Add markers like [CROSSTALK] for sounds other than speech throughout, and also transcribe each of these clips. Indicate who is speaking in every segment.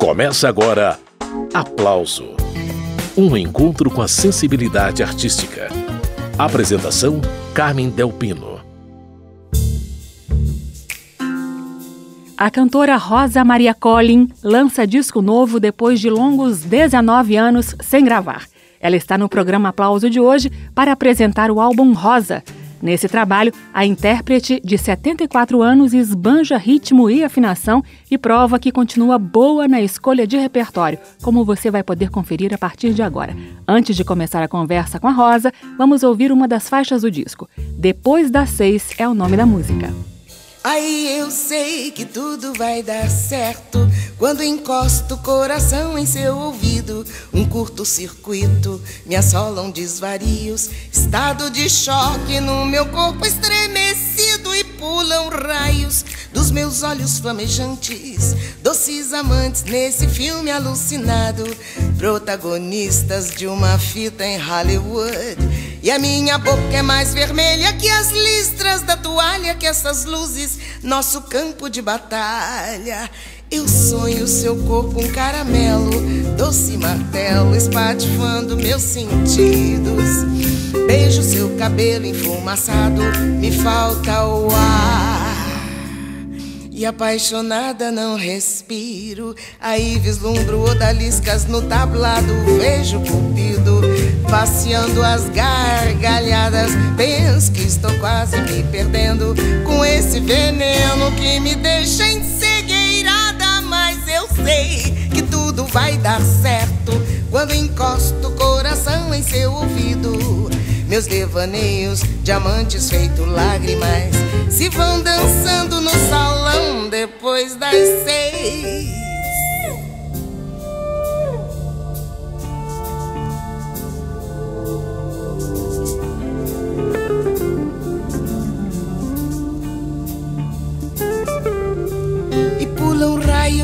Speaker 1: Começa agora Aplauso Um encontro com a sensibilidade artística. Apresentação: Carmen Delpino.
Speaker 2: A cantora Rosa Maria Collin lança disco novo depois de longos 19 anos sem gravar. Ela está no programa Aplauso de hoje para apresentar o álbum Rosa. Nesse trabalho, a intérprete de 74 anos esbanja ritmo e afinação e prova que continua boa na escolha de repertório, como você vai poder conferir a partir de agora. Antes de começar a conversa com a Rosa, vamos ouvir uma das faixas do disco. Depois das seis é o nome da música.
Speaker 3: Aí eu sei que tudo vai dar certo quando encosto o coração em seu ouvido. Um curto-circuito me assolam desvarios, estado de choque no meu corpo estremecido e pulam raios dos meus olhos flamejantes, doces amantes nesse filme alucinado, protagonistas de uma fita em Hollywood. E a minha boca é mais vermelha que as listras da toalha, que essas luzes, nosso campo de batalha. Eu sonho seu corpo um caramelo, doce martelo, espatifando meus sentidos. Beijo seu cabelo enfumaçado, me falta o ar. E apaixonada não respiro. Aí vislumbro odaliscas no tablado. Vejo Cupido passeando as gargalhadas. Penso que estou quase me perdendo com esse veneno que me deixa encegueirada. Que tudo vai dar certo quando encosto o coração em seu ouvido. Meus devaneios, diamantes feito lágrimas, se vão dançando no salão depois das seis.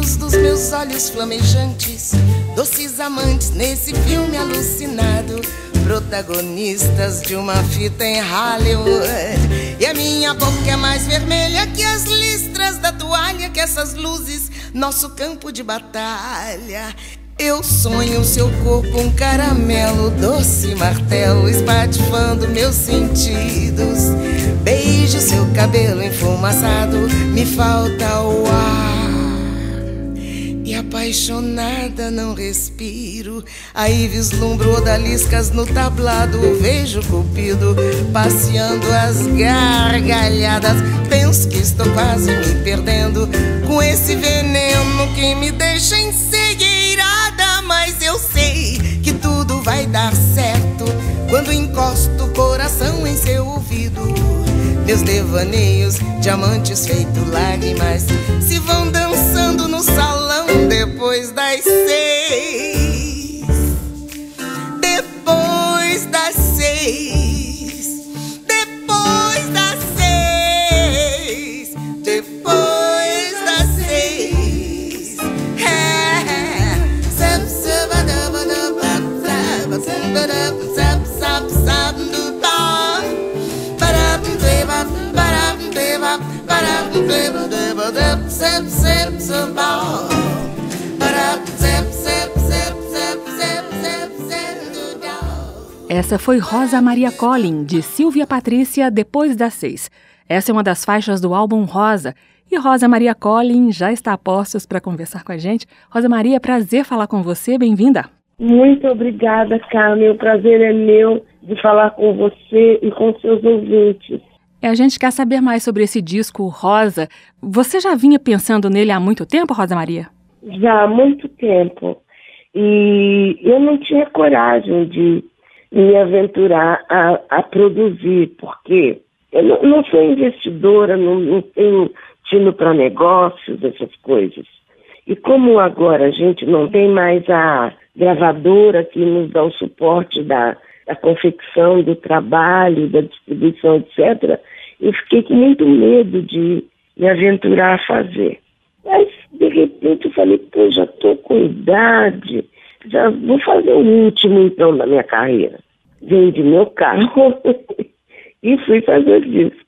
Speaker 3: Raios dos meus olhos flamejantes, doces amantes nesse filme alucinado protagonistas de uma fita em Hollywood. E a minha boca é mais vermelha que as listras da toalha, que essas luzes, nosso campo de batalha. Eu sonho seu corpo um caramelo, doce martelo, espatifando meus sentidos. Beijo seu cabelo enfumaçado, me falta o ar apaixonada não respiro. Aí vislumbro odaliscas no tablado, vejo Cupido passeando as gargalhadas. Penso que estou quase me perdendo com esse veneno que me deixa encegueirada. Mas eu sei que tudo vai dar certo quando encosto o coração em seu ouvido. Meus devaneios, diamantes feito lágrimas, se vão dançando no salão depois das seis. Depois das seis. Depois das seis. Depois das seis. É.
Speaker 2: Essa foi Rosa Maria Collin, de Silvia Patrícia, Depois das Seis. Essa é uma das faixas do álbum Rosa. E Rosa Maria Collin já está a postos para conversar com a gente. Rosa Maria, prazer falar com você, bem-vinda.
Speaker 4: Muito obrigada, Carmen. O prazer é meu de falar com você e com seus ouvintes.
Speaker 2: A gente quer saber mais sobre esse disco Rosa. Você já vinha pensando nele há muito tempo, Rosa Maria?
Speaker 4: Já há muito tempo. E eu não tinha coragem de me aventurar a, a produzir, porque eu não, não sou investidora, não, não tenho tino para negócios, essas coisas. E como agora a gente não tem mais a gravadora que nos dá o suporte da, da confecção, do trabalho, da distribuição, etc., eu fiquei com muito medo de me aventurar a fazer. Mas, de repente, eu falei, pô, já estou com idade, já vou fazer o último, então, da minha carreira. Vendi meu carro [LAUGHS] e fui fazer o disco.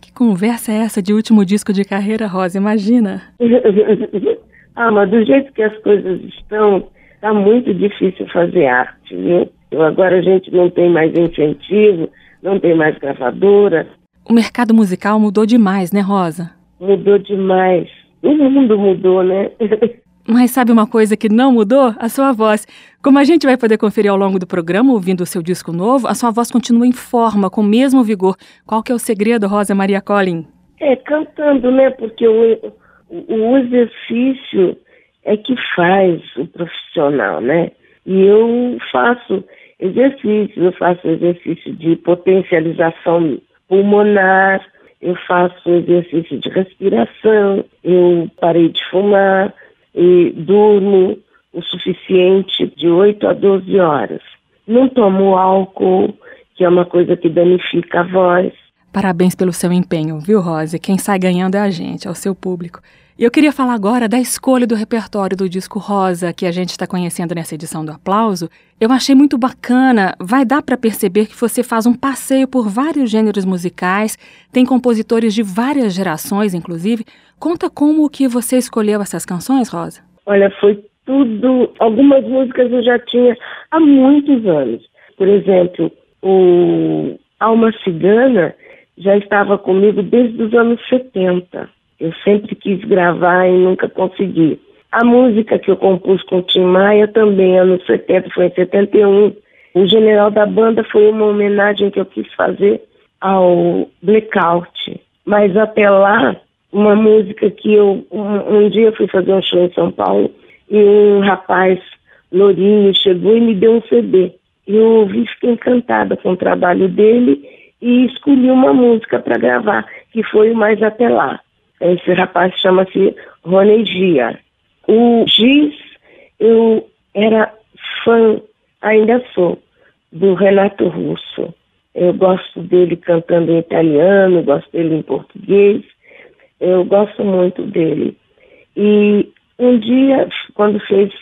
Speaker 2: Que conversa é essa de último disco de carreira, Rosa? Imagina. [LAUGHS]
Speaker 4: Ah, mas do jeito que as coisas estão, tá muito difícil fazer arte, viu? Agora a gente não tem mais incentivo, não tem mais gravadora.
Speaker 2: O mercado musical mudou demais, né, Rosa?
Speaker 4: Mudou demais. O mundo mudou, né? [LAUGHS]
Speaker 2: Mas sabe uma coisa que não mudou? A sua voz. Como a gente vai poder conferir ao longo do programa, ouvindo o seu disco novo, a sua voz continua em forma, com o mesmo vigor. Qual que é o segredo, Rosa Maria Collin?
Speaker 4: É, cantando, né? Porque o, o exercício é que faz o profissional, né? E eu faço exercícios, eu faço exercício de potencialização pulmonar, eu faço exercício de respiração, eu parei de fumar e durmo o suficiente de 8 a 12 horas. Não tomo álcool, que é uma coisa que danifica a voz.
Speaker 2: Parabéns pelo seu empenho, viu, Rose? Quem sai ganhando é a gente, é o seu público. E eu queria falar agora da escolha do repertório do disco Rosa, que a gente está conhecendo nessa edição do Aplauso. Eu achei muito bacana. Vai dar para perceber que você faz um passeio por vários gêneros musicais, tem compositores de várias gerações, inclusive. Conta como que você escolheu essas canções, Rosa?
Speaker 4: Olha, foi tudo. Algumas músicas eu já tinha há muitos anos. Por exemplo, o Alma Cigana já estava comigo desde os anos 70. Eu sempre quis gravar e nunca consegui. A música que eu compus com o Tim Maia também, anos 70, foi em 71. O General da Banda foi uma homenagem que eu quis fazer ao Blackout. Mas até lá, uma música que eu. Um, um dia fui fazer um show em São Paulo e um rapaz lourinho chegou e me deu um CD. Eu ouvi, fiquei encantada com o trabalho dele e escolhi uma música para gravar, que foi o Mais Até Lá. Esse rapaz chama-se Rony Gia. O Giz, eu era fã, ainda sou, do Renato Russo. Eu gosto dele cantando em italiano, gosto dele em português, eu gosto muito dele. E um dia, quando fez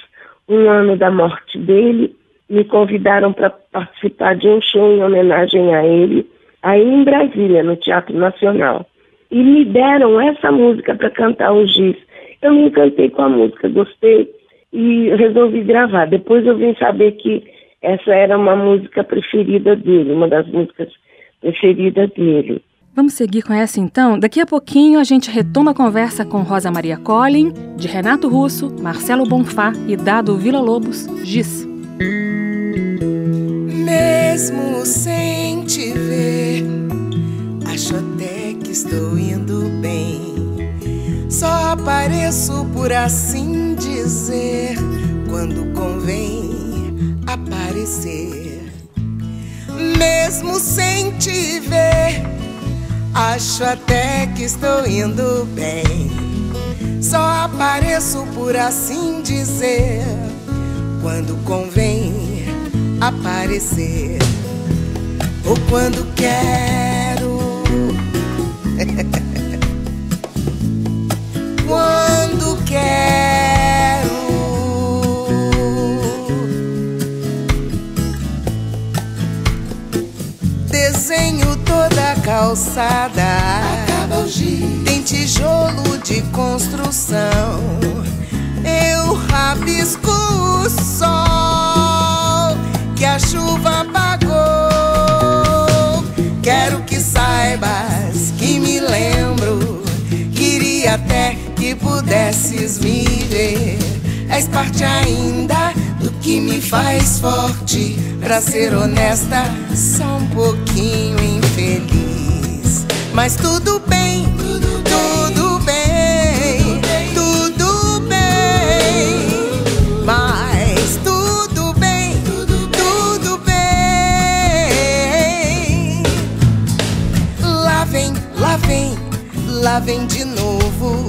Speaker 4: um ano da morte dele, me convidaram para participar de um show em homenagem a ele, aí em Brasília, no Teatro Nacional e me deram essa música para cantar o giz. Eu me encantei com a música, gostei e resolvi gravar. Depois eu vim saber que essa era uma música preferida dele, uma das músicas preferidas dele.
Speaker 2: Vamos seguir com essa então? Daqui a pouquinho a gente retoma a conversa com Rosa Maria Collin, de Renato Russo, Marcelo Bonfá e Dado Vila Lobos, Giz.
Speaker 3: Mesmo sem te ver, acho até estou indo bem. Só apareço por assim dizer, quando convém aparecer. Mesmo sem te ver, acho até que estou indo bem. Só apareço por assim dizer, quando convém aparecer. Ou quando quero [LAUGHS] Quando quero calçada. Tem tijolo de construção. Eu rabisco o sol que a chuva apagou. Quero que saibas que me lembro. Queria até que pudesses me ver. És parte ainda do que me faz forte. Pra ser honesta, só um pouquinho infeliz. Mas tudo bem, tudo, tudo bem, tudo bem. Mas tudo bem, tudo bem. Lá vem, lá vem, lá vem de novo.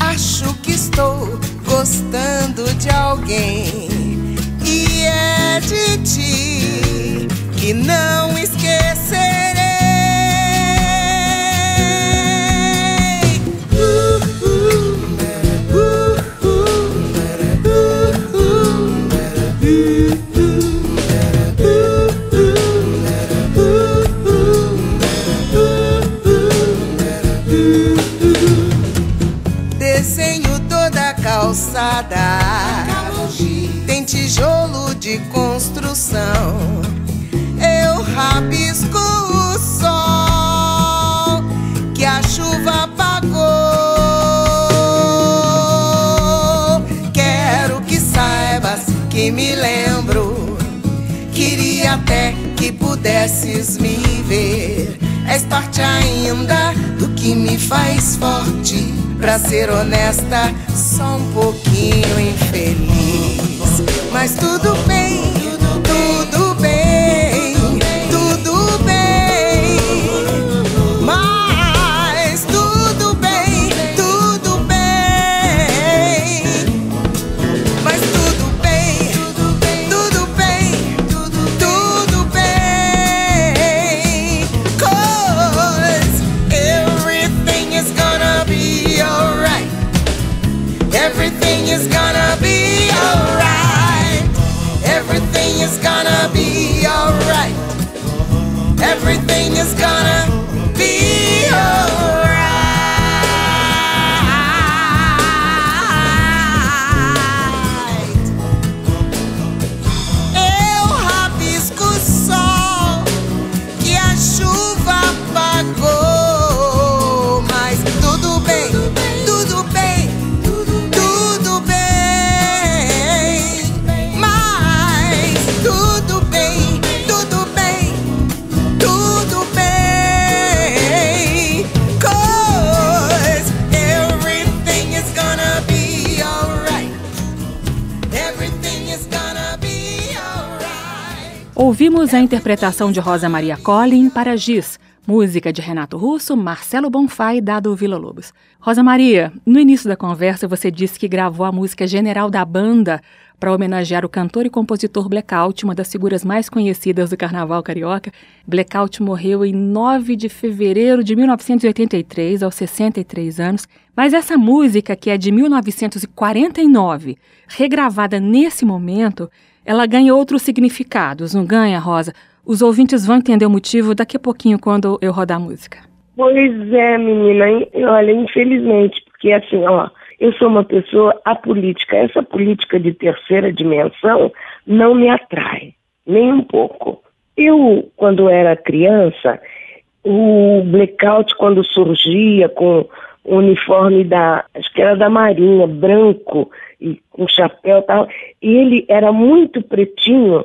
Speaker 3: Acho que estou gostando de alguém. E é de ti que não esquecerei. Desenho toda a calçada calçada. Tem tijolo de construção. Eu rabisco o sol que a chuva apagou. Quero que saibas que me lembro. Queria até que pudesses me ver. És parte ainda do que me faz forte. Pra ser honesta, só um pouquinho is gonna
Speaker 2: Ouvimos a interpretação de Rosa Maria Collin para Giz, música de Renato Russo, Marcelo Bonfá e Dado Vila Lobos. Rosa Maria, no início da conversa você disse que gravou a música General da Banda para homenagear o cantor e compositor Blackout, uma das figuras mais conhecidas do carnaval carioca. Blackout morreu em 9 de fevereiro de 1983, aos 63 anos. Mas essa música, que é de 1949, regravada nesse momento, ela ganha outros significados, não ganha, Rosa? Os ouvintes vão entender o motivo daqui a pouquinho quando eu rodar a música.
Speaker 4: Pois é, menina. Olha, infelizmente, porque assim, ó, eu sou uma pessoa apolítica. Essa política de terceira dimensão não me atrai, nem um pouco. Eu, quando era criança, o blackout, quando surgia com o uniforme da, acho que era da Marinha, branco, e com chapéu e tal, e ele era muito pretinho,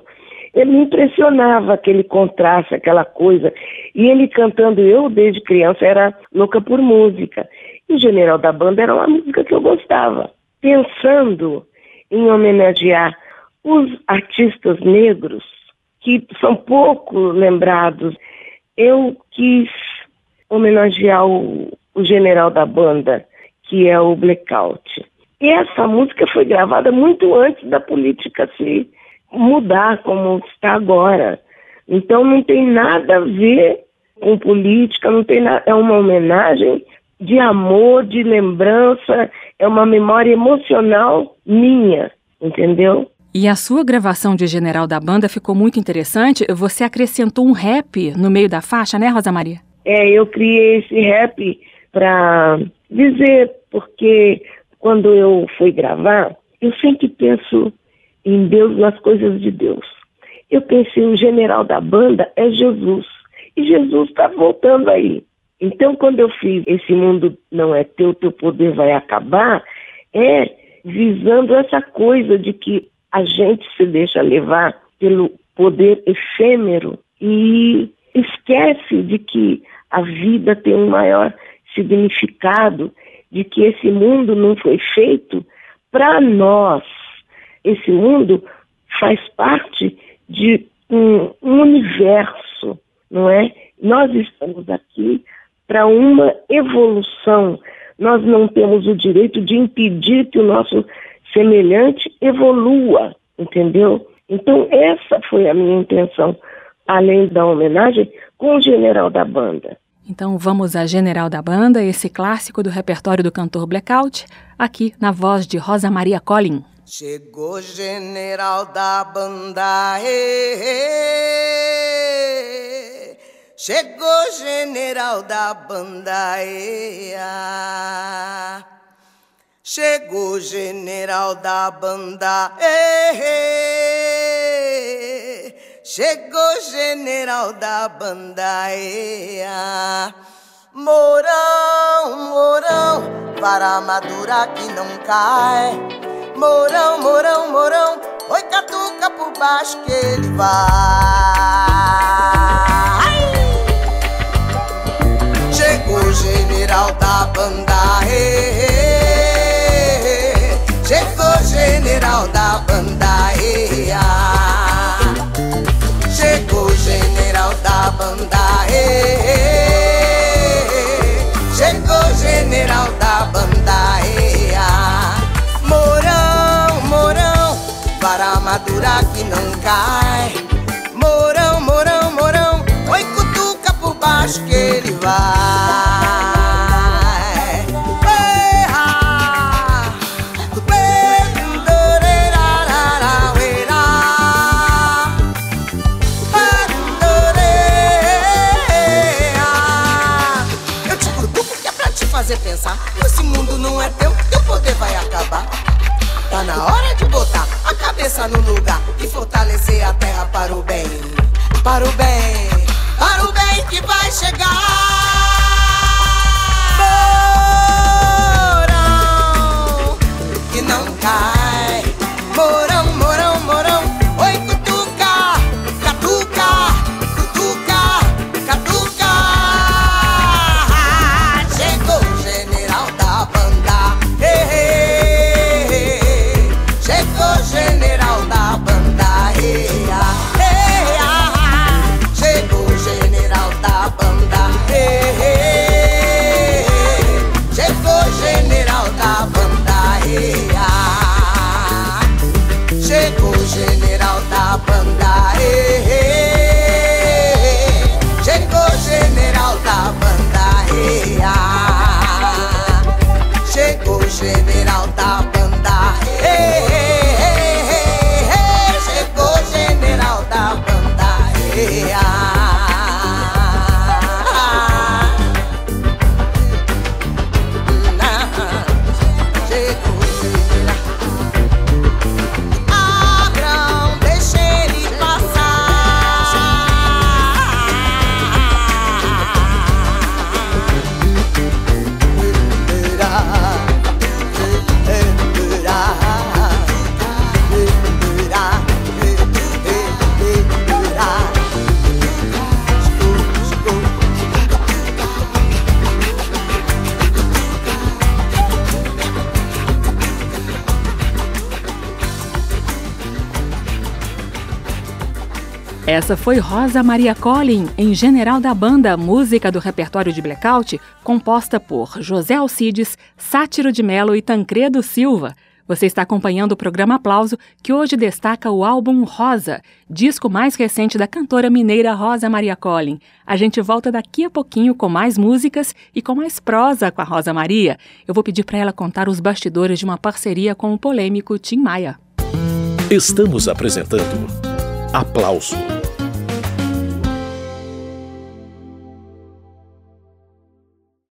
Speaker 4: ele me impressionava aquele contraste, aquela coisa. E ele cantando, eu desde criança era louca por música. E o General da Banda era uma música que eu gostava. Pensando em homenagear os artistas negros, que são pouco lembrados, eu quis homenagear o, o General da Banda, que é o Blackout. E essa música foi gravada muito antes da política se mudar como está agora. Então não tem nada a ver com política, não tem nada, é uma homenagem de amor, de lembrança, é uma memória emocional minha, entendeu?
Speaker 2: E a sua gravação de General da Banda ficou muito interessante. Você acrescentou um rap no meio da faixa, né, Rosa Maria?
Speaker 4: É, eu criei esse rap para dizer, porque quando eu fui gravar, eu sempre penso em Deus, nas coisas de Deus. Eu pensei, o general da banda é Jesus. E Jesus está voltando aí. Então, quando eu fiz Esse Mundo Não É Teu, Teu Poder Vai Acabar, é visando essa coisa de que a gente se deixa levar pelo poder efêmero e esquece de que a vida tem um maior significado, de que esse mundo não foi feito para nós. Esse mundo faz parte de um, um universo, não é? Nós estamos aqui para uma evolução. Nós não temos o direito de impedir que o nosso semelhante evolua, entendeu? Então, essa foi a minha intenção, além da homenagem, com o general da banda.
Speaker 2: Então vamos a General da Banda, esse clássico do repertório do cantor Blackout, aqui na voz de Rosa Maria Collin.
Speaker 3: Chegou general da banda, ê, chegou general da banda, ê, ah. Chegou general da banda, eh, eh. Chegou general da banda, ah. Mourão, Mourão, para madura que não cai. Mourão, Mourão, Mourão, oi catuca por baixo que ele vai. Chegou general da banda, eh. chegou general da banda, general da banda, eh, eh general da banda EA. Morão, morão, para madura que não cai. Morão, morão, morão, oi cutuca por baixo que ele vai. Cabeça no lugar e fortalecer a terra para o bem. Para o bem, para o bem que vai chegar.
Speaker 2: Essa foi Rosa Maria Collin, em General da Banda, música do repertório de Blackout, composta por José Alcides, Sátiro de Melo e Tancredo Silva. Você está acompanhando o programa Aplauso, que hoje destaca o álbum Rosa, disco mais recente da cantora mineira Rosa Maria Collin. A gente volta daqui a pouquinho com mais músicas e com mais prosa com a Rosa Maria. Eu vou pedir para ela contar os bastidores de uma parceria com o polêmico Tim Maia.
Speaker 1: Estamos apresentando Aplauso